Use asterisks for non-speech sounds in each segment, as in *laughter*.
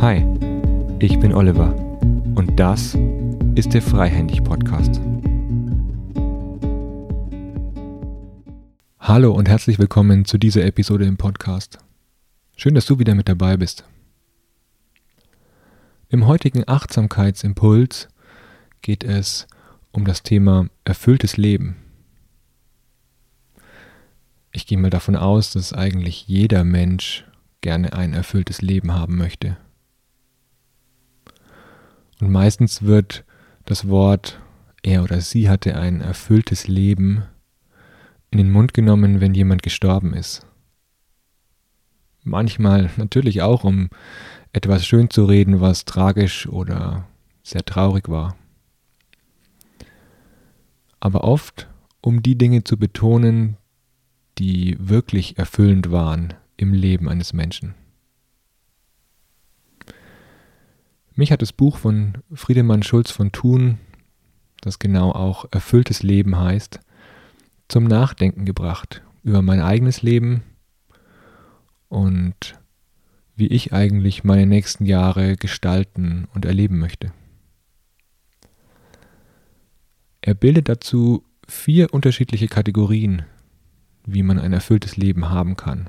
Hi, ich bin Oliver und das ist der Freihändig Podcast. Hallo und herzlich willkommen zu dieser Episode im Podcast. Schön, dass du wieder mit dabei bist. Im heutigen Achtsamkeitsimpuls geht es um das Thema erfülltes Leben. Ich gehe mal davon aus, dass eigentlich jeder Mensch gerne ein erfülltes Leben haben möchte. Und meistens wird das Wort er oder sie hatte ein erfülltes Leben in den Mund genommen, wenn jemand gestorben ist. Manchmal natürlich auch, um etwas schön zu reden, was tragisch oder sehr traurig war. Aber oft, um die Dinge zu betonen, die wirklich erfüllend waren im Leben eines Menschen. Mich hat das Buch von Friedemann Schulz von Thun, das genau auch erfülltes Leben heißt, zum Nachdenken gebracht über mein eigenes Leben und wie ich eigentlich meine nächsten Jahre gestalten und erleben möchte. Er bildet dazu vier unterschiedliche Kategorien, wie man ein erfülltes Leben haben kann.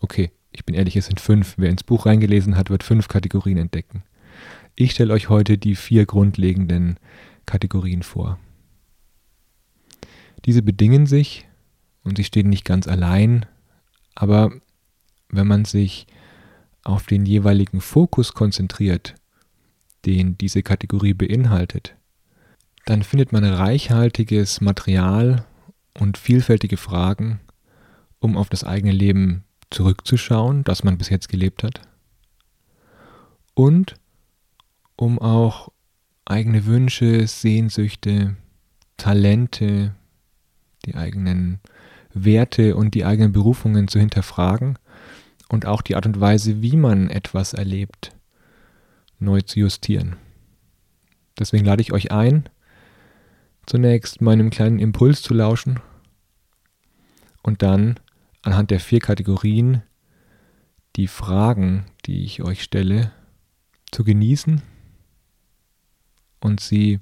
Okay, ich bin ehrlich, es sind fünf. Wer ins Buch reingelesen hat, wird fünf Kategorien entdecken. Ich stelle euch heute die vier grundlegenden Kategorien vor. Diese bedingen sich und sie stehen nicht ganz allein, aber wenn man sich auf den jeweiligen Fokus konzentriert, den diese Kategorie beinhaltet, dann findet man reichhaltiges Material und vielfältige Fragen, um auf das eigene Leben zurückzuschauen, das man bis jetzt gelebt hat. Und um auch eigene Wünsche, Sehnsüchte, Talente, die eigenen Werte und die eigenen Berufungen zu hinterfragen und auch die Art und Weise, wie man etwas erlebt, neu zu justieren. Deswegen lade ich euch ein, zunächst meinem kleinen Impuls zu lauschen und dann anhand der vier Kategorien die Fragen, die ich euch stelle, zu genießen und sie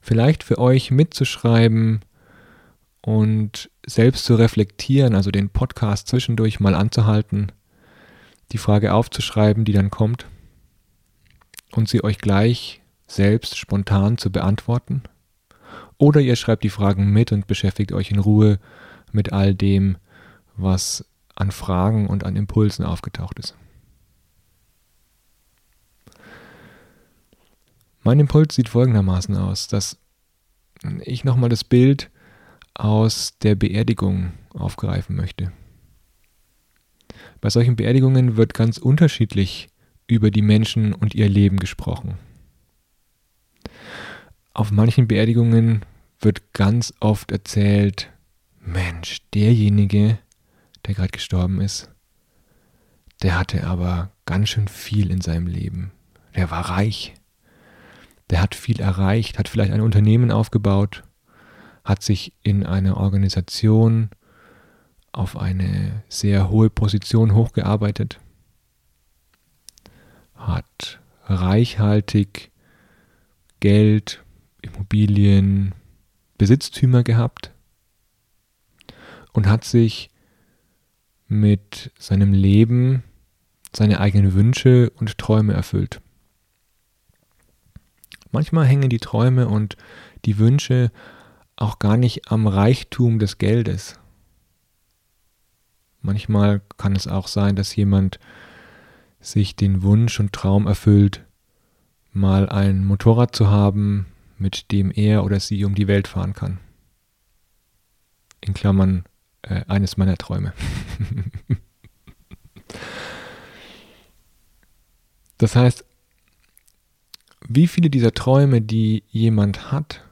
vielleicht für euch mitzuschreiben und selbst zu reflektieren, also den Podcast zwischendurch mal anzuhalten, die Frage aufzuschreiben, die dann kommt und sie euch gleich selbst spontan zu beantworten. Oder ihr schreibt die Fragen mit und beschäftigt euch in Ruhe mit all dem, was an Fragen und an Impulsen aufgetaucht ist. Mein Impuls sieht folgendermaßen aus, dass ich nochmal das Bild aus der Beerdigung aufgreifen möchte. Bei solchen Beerdigungen wird ganz unterschiedlich über die Menschen und ihr Leben gesprochen. Auf manchen Beerdigungen wird ganz oft erzählt, Mensch, derjenige, der gerade gestorben ist, der hatte aber ganz schön viel in seinem Leben. Der war reich. Der hat viel erreicht, hat vielleicht ein Unternehmen aufgebaut, hat sich in einer Organisation auf eine sehr hohe Position hochgearbeitet, hat reichhaltig Geld, Immobilien, Besitztümer gehabt und hat sich mit seinem Leben seine eigenen Wünsche und Träume erfüllt. Manchmal hängen die Träume und die Wünsche auch gar nicht am Reichtum des Geldes. Manchmal kann es auch sein, dass jemand sich den Wunsch und Traum erfüllt, mal ein Motorrad zu haben, mit dem er oder sie um die Welt fahren kann. In Klammern äh, eines meiner Träume. das heißt, wie viele dieser Träume, die jemand hat,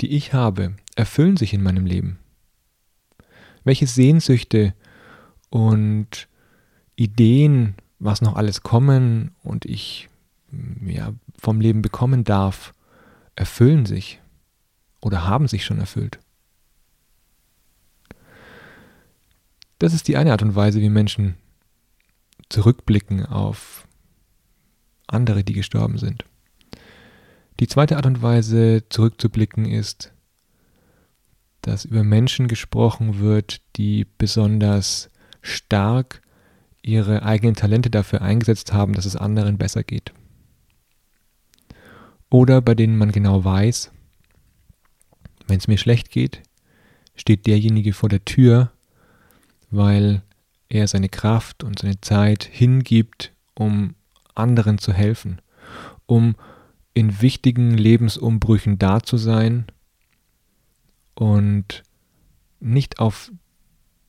die ich habe, erfüllen sich in meinem Leben? Welche Sehnsüchte und Ideen, was noch alles kommen und ich ja, vom Leben bekommen darf, erfüllen sich oder haben sich schon erfüllt? Das ist die eine Art und Weise, wie Menschen zurückblicken auf andere, die gestorben sind. Die zweite Art und Weise, zurückzublicken, ist, dass über Menschen gesprochen wird, die besonders stark ihre eigenen Talente dafür eingesetzt haben, dass es anderen besser geht. Oder bei denen man genau weiß, wenn es mir schlecht geht, steht derjenige vor der Tür, weil er seine Kraft und seine Zeit hingibt, um anderen zu helfen, um in wichtigen Lebensumbrüchen da zu sein und nicht auf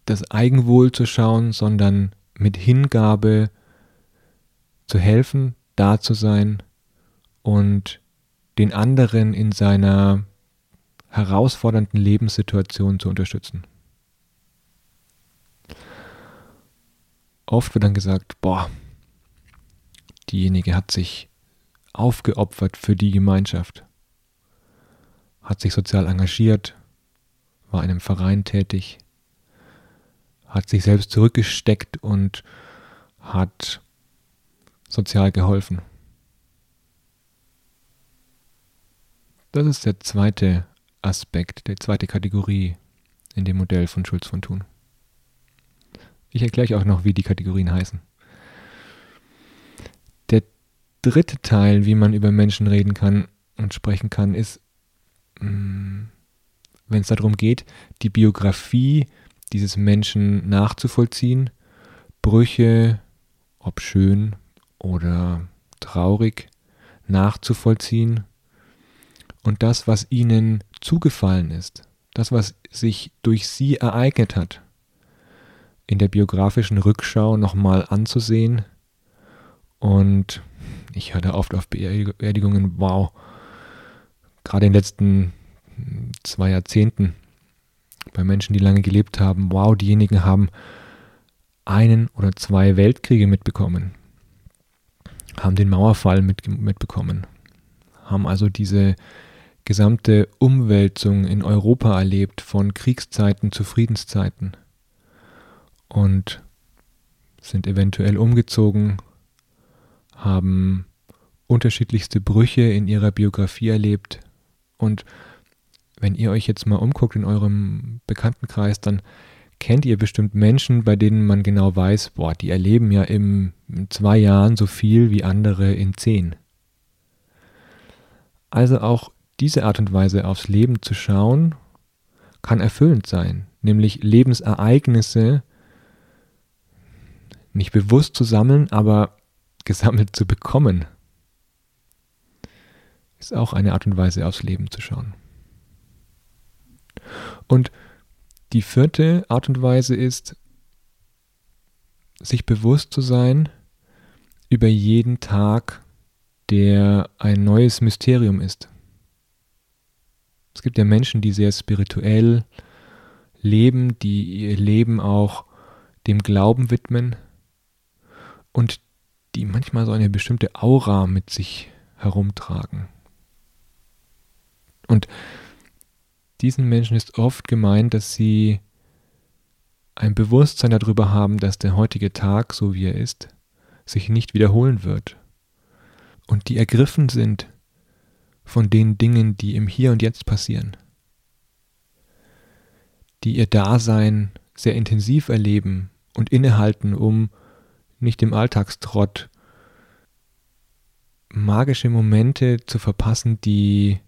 das Eigenwohl zu schauen, sondern mit Hingabe zu helfen, da zu sein und den anderen in seiner herausfordernden Lebenssituation zu unterstützen. Oft wird dann gesagt, boah, diejenige hat sich aufgeopfert für die Gemeinschaft, hat sich sozial engagiert, war in einem Verein tätig, hat sich selbst zurückgesteckt und hat sozial geholfen. Das ist der zweite Aspekt, die zweite Kategorie in dem Modell von Schulz von Thun. Ich erkläre euch auch noch, wie die Kategorien heißen. Der dritte Teil, wie man über Menschen reden kann und sprechen kann, ist, mm, wenn es darum geht, die Biografie dieses Menschen nachzuvollziehen, Brüche, ob schön oder traurig, nachzuvollziehen und das, was ihnen zugefallen ist, das, was sich durch sie ereignet hat, in der biografischen Rückschau nochmal anzusehen. Und ich hatte oft auf Beerdigungen, wow, gerade in den letzten zwei Jahrzehnten, bei Menschen, die lange gelebt haben, wow, diejenigen haben einen oder zwei Weltkriege mitbekommen, haben den Mauerfall mit, mitbekommen, haben also diese gesamte Umwälzung in Europa erlebt, von Kriegszeiten zu Friedenszeiten. Und sind eventuell umgezogen, haben unterschiedlichste Brüche in ihrer Biografie erlebt. Und wenn ihr euch jetzt mal umguckt in eurem Bekanntenkreis, dann kennt ihr bestimmt Menschen, bei denen man genau weiß, boah, die erleben ja im, in zwei Jahren so viel wie andere in zehn. Also auch diese Art und Weise aufs Leben zu schauen, kann erfüllend sein, nämlich Lebensereignisse nicht bewusst zu sammeln, aber gesammelt zu bekommen. Ist auch eine Art und Weise aufs Leben zu schauen. Und die vierte Art und Weise ist, sich bewusst zu sein über jeden Tag, der ein neues Mysterium ist. Es gibt ja Menschen, die sehr spirituell leben, die ihr Leben auch dem Glauben widmen und die manchmal so eine bestimmte Aura mit sich herumtragen. Und diesen Menschen ist oft gemeint, dass sie ein Bewusstsein darüber haben, dass der heutige Tag, so wie er ist, sich nicht wiederholen wird. Und die ergriffen sind von den Dingen, die im Hier und Jetzt passieren, die ihr Dasein sehr intensiv erleben und innehalten, um nicht im Alltagstrott magische Momente zu verpassen, die,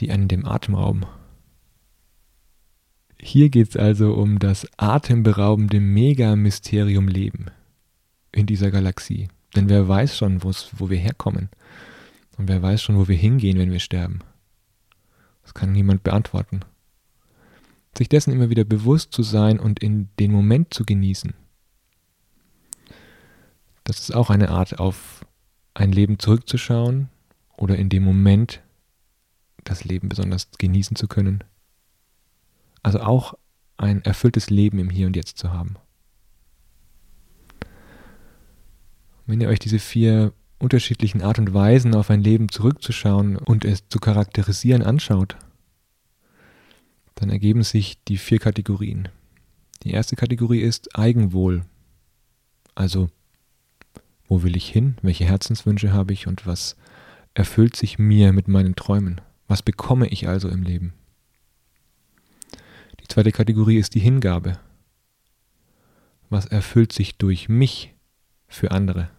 die einen dem Atem rauben. Hier geht es also um das atemberaubende Mega-Mysterium Leben in dieser Galaxie. Denn wer weiß schon, wo wir herkommen. Und wer weiß schon, wo wir hingehen, wenn wir sterben. Das kann niemand beantworten. Sich dessen immer wieder bewusst zu sein und in den Moment zu genießen. Das ist auch eine Art, auf ein Leben zurückzuschauen oder in dem Moment das Leben besonders genießen zu können. Also auch ein erfülltes Leben im Hier und Jetzt zu haben. Wenn ihr euch diese vier unterschiedlichen Art und Weisen auf ein Leben zurückzuschauen und es zu charakterisieren anschaut, dann ergeben sich die vier Kategorien. Die erste Kategorie ist Eigenwohl. Also, wo will ich hin? Welche Herzenswünsche habe ich und was erfüllt sich mir mit meinen Träumen? Was bekomme ich also im Leben? Die zweite Kategorie ist die Hingabe. Was erfüllt sich durch mich für andere?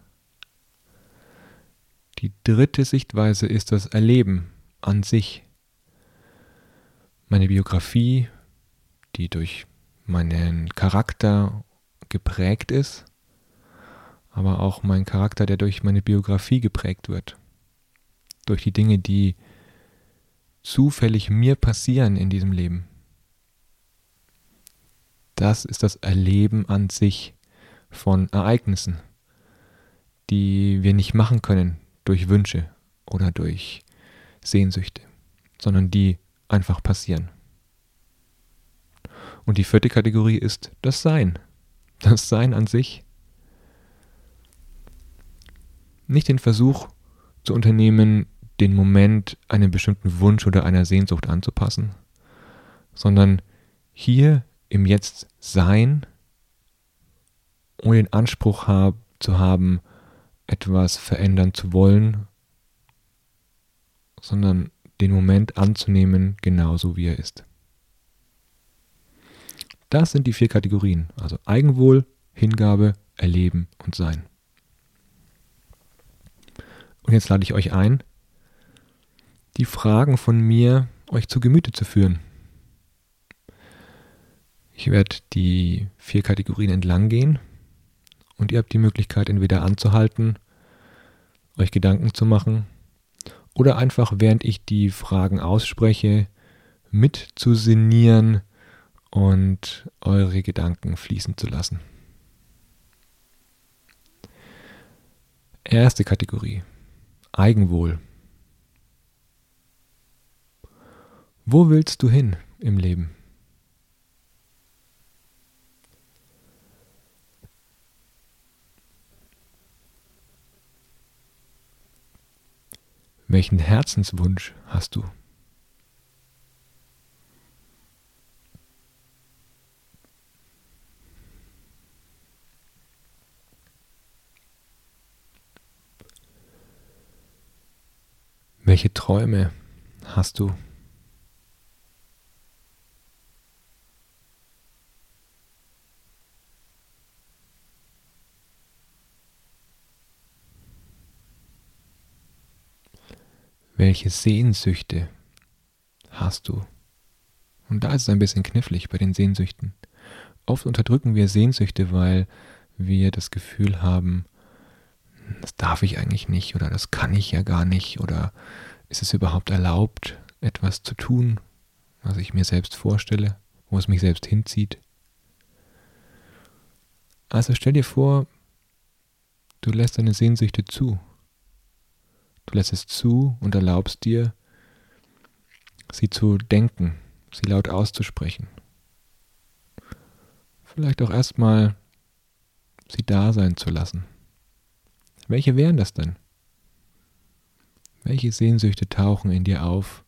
Die dritte Sichtweise ist das Erleben an sich. Meine Biografie, die durch meinen Charakter geprägt ist, aber auch mein Charakter, der durch meine Biografie geprägt wird. Durch die Dinge, die zufällig mir passieren in diesem Leben. Das ist das Erleben an sich von Ereignissen, die wir nicht machen können durch Wünsche oder durch Sehnsüchte, sondern die einfach passieren. Und die vierte Kategorie ist das Sein. Das Sein an sich. Nicht den Versuch zu unternehmen, den Moment einem bestimmten Wunsch oder einer Sehnsucht anzupassen, sondern hier im Jetzt sein, ohne den Anspruch hab, zu haben, etwas verändern zu wollen, sondern den Moment anzunehmen, genauso wie er ist. Das sind die vier Kategorien, also Eigenwohl, Hingabe, Erleben und Sein. Und jetzt lade ich euch ein, die Fragen von mir euch zu Gemüte zu führen. Ich werde die vier Kategorien entlang gehen und ihr habt die Möglichkeit entweder anzuhalten, euch Gedanken zu machen oder einfach während ich die Fragen ausspreche mit und eure Gedanken fließen zu lassen. Erste Kategorie. Eigenwohl. Wo willst du hin im Leben? Welchen Herzenswunsch hast du? Welche Träume hast du? Welche Sehnsüchte hast du? Und da ist es ein bisschen knifflig bei den Sehnsüchten. Oft unterdrücken wir Sehnsüchte, weil wir das Gefühl haben, das darf ich eigentlich nicht oder das kann ich ja gar nicht oder ist es überhaupt erlaubt, etwas zu tun, was ich mir selbst vorstelle, wo es mich selbst hinzieht. Also stell dir vor, du lässt deine Sehnsüchte zu. Du lässt es zu und erlaubst dir, sie zu denken, sie laut auszusprechen. Vielleicht auch erstmal sie da sein zu lassen. Welche wären das denn? Welche Sehnsüchte tauchen in dir auf,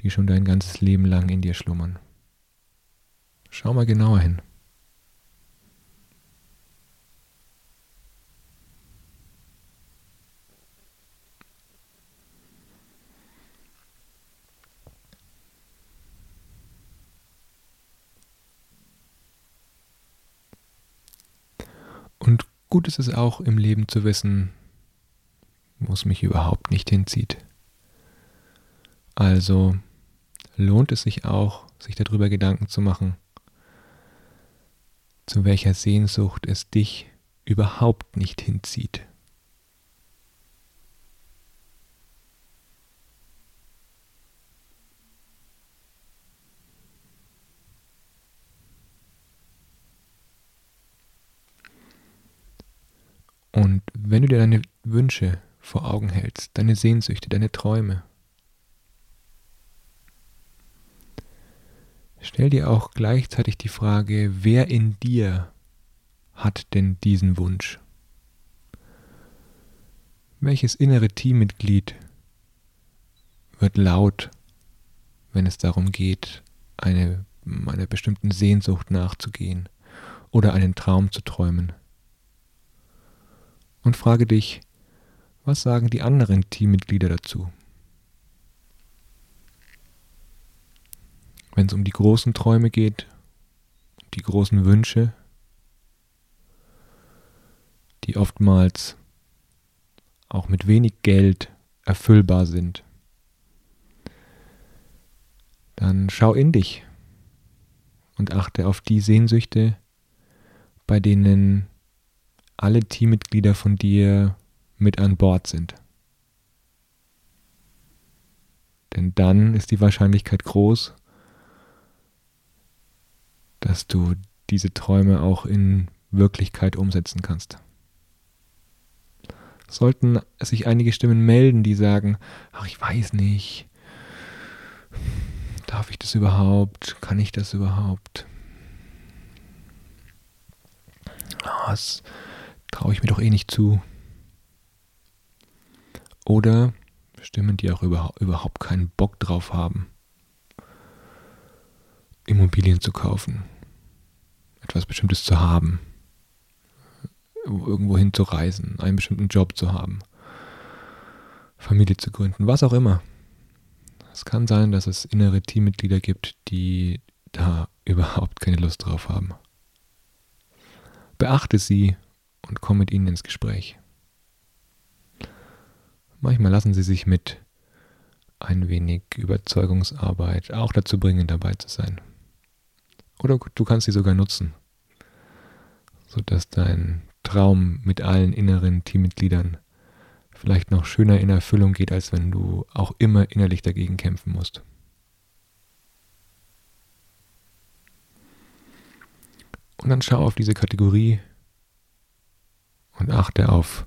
die schon dein ganzes Leben lang in dir schlummern? Schau mal genauer hin. Gut ist es auch im Leben zu wissen, wo es mich überhaupt nicht hinzieht. Also lohnt es sich auch, sich darüber Gedanken zu machen, zu welcher Sehnsucht es dich überhaupt nicht hinzieht. Und wenn du dir deine Wünsche vor Augen hältst, deine Sehnsüchte, deine Träume, stell dir auch gleichzeitig die Frage, wer in dir hat denn diesen Wunsch? Welches innere Teammitglied wird laut, wenn es darum geht, eine einer bestimmten Sehnsucht nachzugehen oder einen Traum zu träumen. Und frage dich, was sagen die anderen Teammitglieder dazu? Wenn es um die großen Träume geht, die großen Wünsche, die oftmals auch mit wenig Geld erfüllbar sind, dann schau in dich und achte auf die Sehnsüchte, bei denen alle Teammitglieder von dir mit an Bord sind. Denn dann ist die Wahrscheinlichkeit groß, dass du diese Träume auch in Wirklichkeit umsetzen kannst. Sollten sich einige Stimmen melden, die sagen, ach ich weiß nicht, darf ich das überhaupt, kann ich das überhaupt? Oh, traue ich mir doch eh nicht zu. Oder Stimmen, die auch überhaupt keinen Bock drauf haben, Immobilien zu kaufen, etwas Bestimmtes zu haben, irgendwo hin zu reisen, einen bestimmten Job zu haben, Familie zu gründen, was auch immer. Es kann sein, dass es innere Teammitglieder gibt, die da *laughs* überhaupt keine Lust drauf haben. Beachte sie und komm mit ihnen ins Gespräch. Manchmal lassen sie sich mit ein wenig Überzeugungsarbeit auch dazu bringen, dabei zu sein. Oder du kannst sie sogar nutzen, sodass dein Traum mit allen inneren Teammitgliedern vielleicht noch schöner in Erfüllung geht, als wenn du auch immer innerlich dagegen kämpfen musst. Und dann schau auf diese Kategorie und achte auf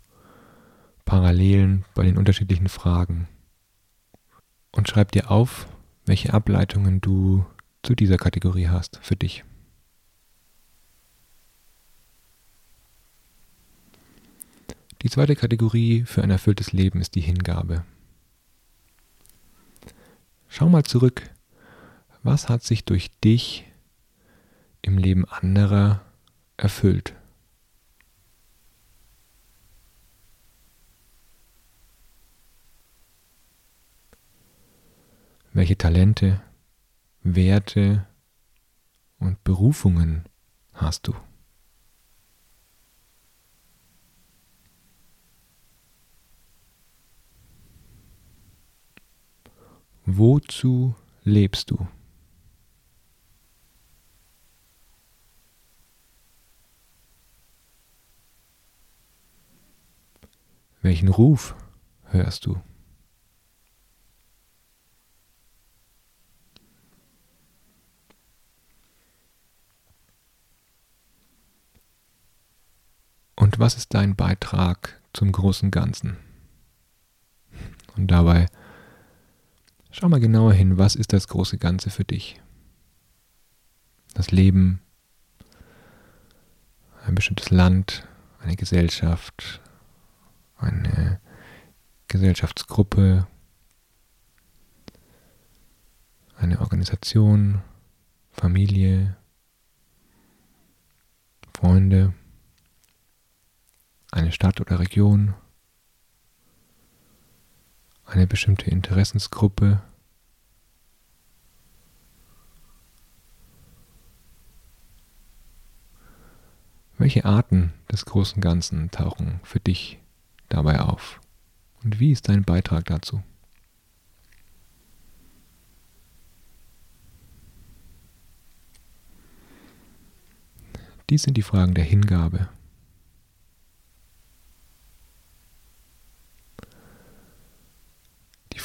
Parallelen bei den unterschiedlichen Fragen und schreib dir auf, welche Ableitungen du zu dieser Kategorie hast für dich. Die zweite Kategorie für ein erfülltes Leben ist die Hingabe. Schau mal zurück, was hat sich durch dich im Leben anderer erfüllt? Welche Talente, Werte und Berufungen hast du? Wozu lebst du? Welchen Ruf hörst du? Was ist dein Beitrag zum großen Ganzen? Und dabei schau mal genauer hin, was ist das große Ganze für dich? Das Leben, ein bestimmtes Land, eine Gesellschaft, eine Gesellschaftsgruppe, eine Organisation, Familie, Freunde eine Stadt oder Region, eine bestimmte Interessensgruppe, Welche Arten des großen Ganzen tauchen für dich dabei auf? Und wie ist dein Beitrag dazu? Dies sind die Fragen der Hingabe.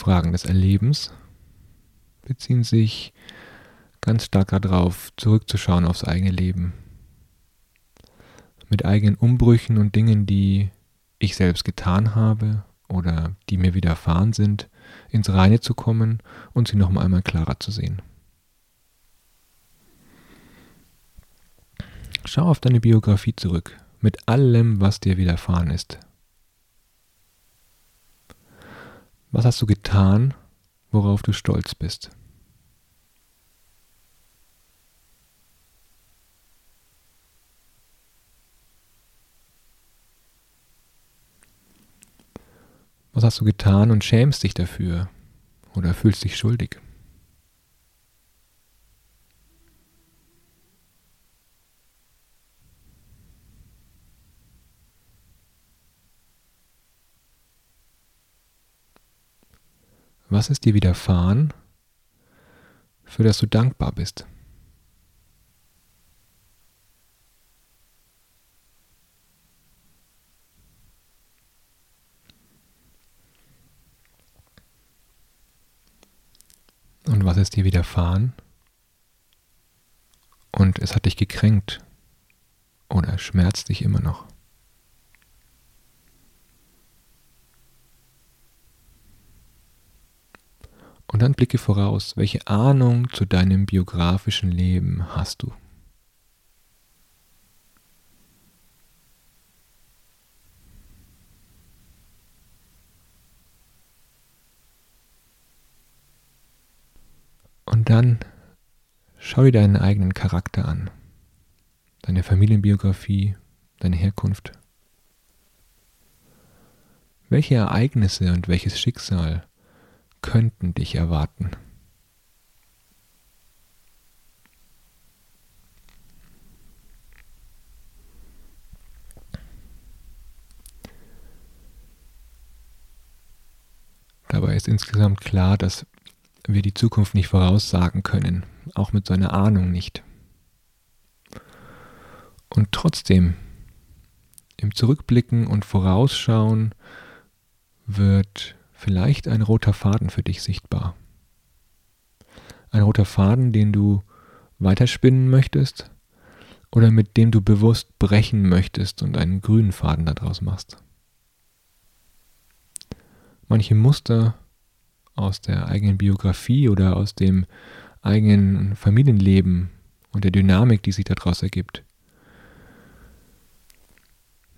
Fragen des Erlebens beziehen sich ganz stark darauf, zurückzuschauen aufs eigene Leben. Mit eigenen Umbrüchen und Dingen, die ich selbst getan habe oder die mir widerfahren sind, ins Reine zu kommen und sie noch einmal klarer zu sehen. Schau auf deine Biografie zurück, mit allem, was dir widerfahren ist, Was hast du getan, worauf du stolz bist? Was hast du getan und schämst dich dafür oder fühlst dich schuldig? Was ist dir widerfahren, für das du dankbar bist? Und was ist dir widerfahren? Und es hat dich gekränkt oder schmerzt dich immer noch? Und dann blicke voraus, welche Ahnung zu deinem biografischen Leben hast du? Und dann schau dir deinen eigenen Charakter an, deine Familienbiografie, deine Herkunft. Welche Ereignisse und welches Schicksal könnten dich erwarten. Dabei ist insgesamt klar, dass wir die Zukunft nicht voraussagen können, auch mit so einer Ahnung nicht. Und trotzdem, im Zurückblicken und Vorausschauen wird vielleicht ein roter Faden für dich sichtbar. Ein roter Faden, den du weiterspinnen möchtest oder mit dem du bewusst brechen möchtest und einen grünen Faden daraus machst. Manche Muster aus der eigenen Biografie oder aus dem eigenen Familienleben und der Dynamik, die sich daraus ergibt,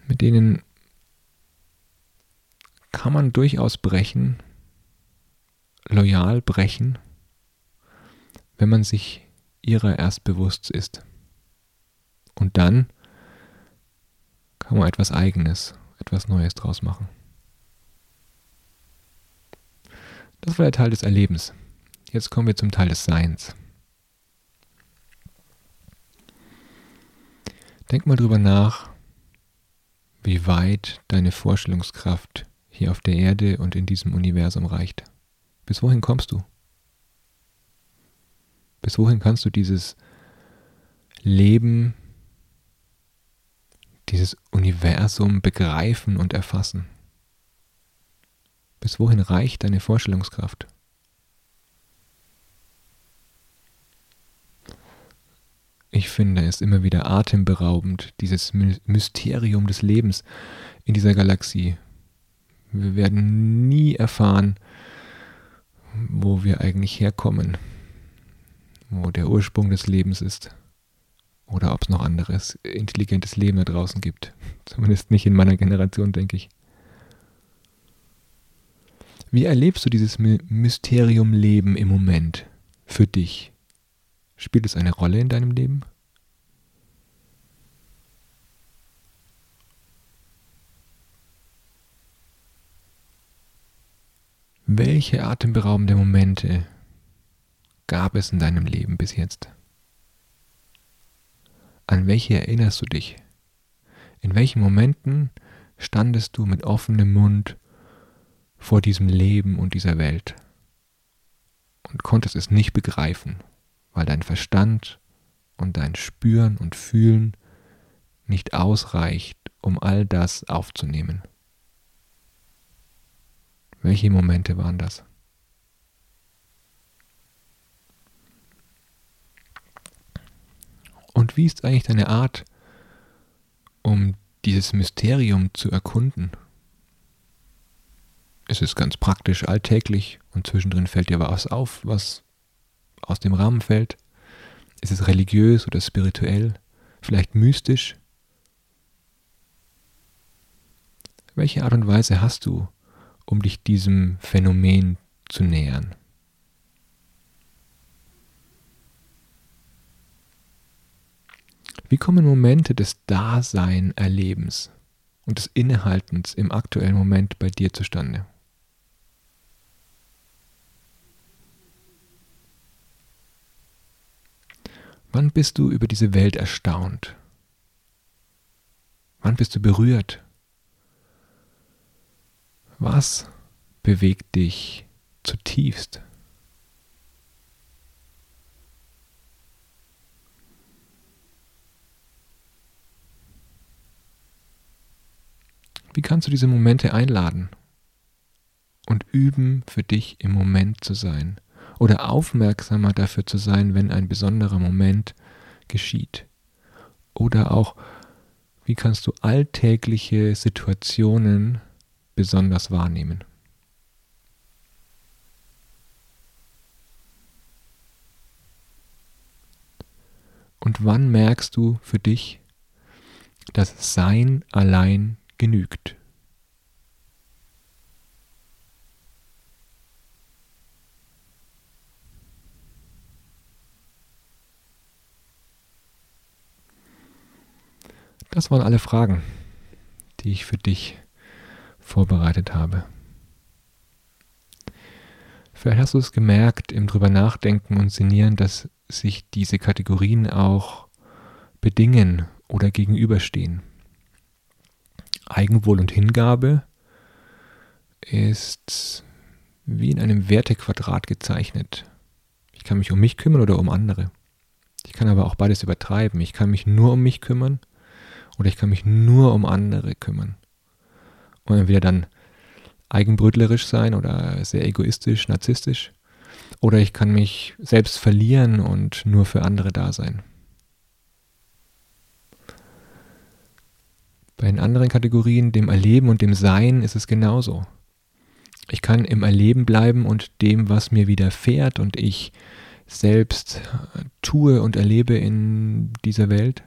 mit denen kann man durchaus brechen, loyal brechen, wenn man sich ihrer erst bewusst ist. Und dann kann man etwas Eigenes, etwas Neues draus machen. Das war der Teil des Erlebens. Jetzt kommen wir zum Teil des Seins. Denk mal drüber nach, wie weit deine Vorstellungskraft hier auf der Erde und in diesem Universum reicht. Bis wohin kommst du? Bis wohin kannst du dieses Leben, dieses Universum begreifen und erfassen? Bis wohin reicht deine Vorstellungskraft? Ich finde es immer wieder atemberaubend, dieses Mysterium des Lebens in dieser Galaxie, wir werden nie erfahren, wo wir eigentlich herkommen, wo der Ursprung des Lebens ist oder ob es noch anderes intelligentes Leben da draußen gibt. *laughs* Zumindest nicht in meiner Generation, denke ich. Wie erlebst du dieses Mysterium Leben im Moment für dich? Spielt es eine Rolle in deinem Leben? Welche atemberaubende Momente gab es in deinem Leben bis jetzt? An welche erinnerst du dich? In welchen Momenten standest du mit offenem Mund vor diesem Leben und dieser Welt und konntest es nicht begreifen, weil dein Verstand und dein Spüren und Fühlen nicht ausreicht, um all das aufzunehmen? Welche Momente waren das? Und wie ist eigentlich deine Art, um dieses Mysterium zu erkunden? Es ist ganz praktisch, alltäglich und zwischendrin fällt dir was auf, was aus dem Rahmen fällt. Ist es religiös oder spirituell? Vielleicht mystisch? Welche Art und Weise hast du, um dich diesem Phänomen zu nähern. Wie kommen Momente des Dasein-Erlebens und des Innehaltens im aktuellen Moment bei dir zustande? Wann bist du über diese Welt erstaunt? Wann bist du berührt was bewegt dich zutiefst? Wie kannst du diese Momente einladen und üben, für dich im Moment zu sein oder aufmerksamer dafür zu sein, wenn ein besonderer Moment geschieht? Oder auch, wie kannst du alltägliche Situationen besonders wahrnehmen? Und wann merkst du für dich, dass Sein allein genügt. Das waren alle Fragen, die ich für dich vorbereitet habe. Vielleicht hast du es gemerkt im drüber nachdenken und sinnieren, dass sich diese Kategorien auch bedingen oder gegenüberstehen. Eigenwohl und Hingabe ist wie in einem Wertequadrat gezeichnet. Ich kann mich um mich kümmern oder um andere. Ich kann aber auch beides übertreiben. Ich kann mich nur um mich kümmern oder ich kann mich nur um andere kümmern. Und entweder dann eigenbrötlerisch sein oder sehr egoistisch, narzisstisch. Oder ich kann mich selbst verlieren und nur für andere da sein. Bei den anderen Kategorien, dem Erleben und dem Sein, ist es genauso. Ich kann im Erleben bleiben und dem, was mir widerfährt und ich selbst tue und erlebe in dieser Welt.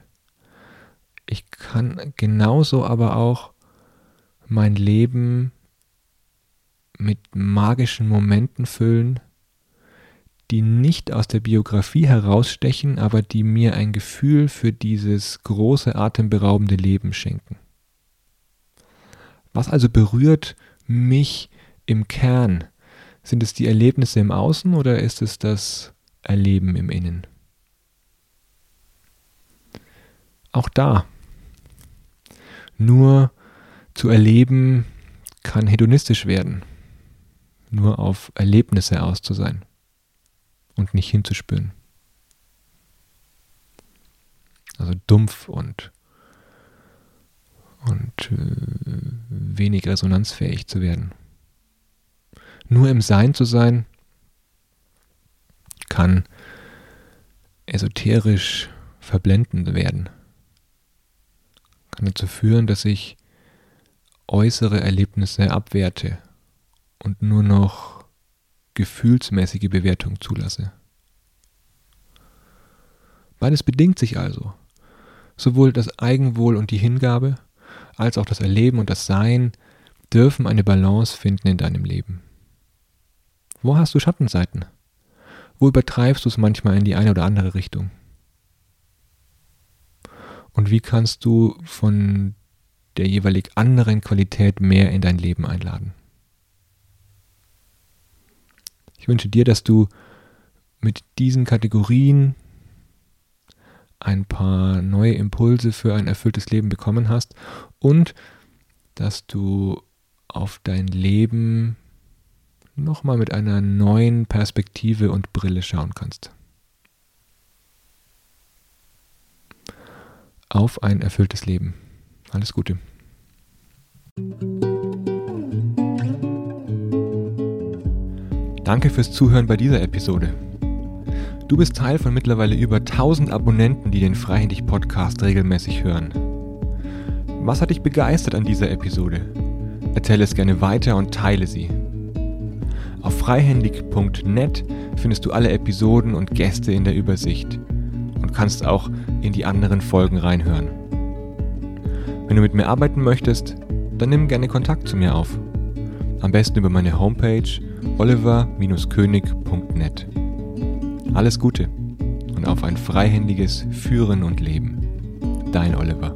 Ich kann genauso aber auch mein Leben mit magischen Momenten füllen, die nicht aus der Biografie herausstechen, aber die mir ein Gefühl für dieses große atemberaubende Leben schenken. Was also berührt mich im Kern? Sind es die Erlebnisse im Außen oder ist es das Erleben im Innen? Auch da. Nur zu erleben kann hedonistisch werden. Nur auf Erlebnisse aus zu sein und nicht hinzuspüren. Also dumpf und und äh, wenig resonanzfähig zu werden. Nur im Sein zu sein kann esoterisch verblendend werden. Kann dazu führen, dass ich äußere Erlebnisse abwerte und nur noch gefühlsmäßige Bewertung zulasse. Beides bedingt sich also. Sowohl das Eigenwohl und die Hingabe als auch das Erleben und das Sein dürfen eine Balance finden in deinem Leben. Wo hast du Schattenseiten? Wo übertreibst du es manchmal in die eine oder andere Richtung? Und wie kannst du von der jeweilig anderen Qualität mehr in dein Leben einladen? Ich wünsche dir, dass du mit diesen Kategorien ein paar neue Impulse für ein erfülltes Leben bekommen hast und dass du auf dein Leben nochmal mit einer neuen Perspektive und Brille schauen kannst. Auf ein erfülltes Leben. Alles Gute. Danke fürs Zuhören bei dieser Episode. Du bist Teil von mittlerweile über 1000 Abonnenten, die den Freihändig Podcast regelmäßig hören. Was hat dich begeistert an dieser Episode? Erzähle es gerne weiter und teile sie. Auf freihändig.net findest du alle Episoden und Gäste in der Übersicht und kannst auch in die anderen Folgen reinhören. Wenn du mit mir arbeiten möchtest, dann nimm gerne Kontakt zu mir auf. Am besten über meine Homepage oliver-könig.net. Alles Gute und auf ein freihändiges Führen und Leben. Dein Oliver.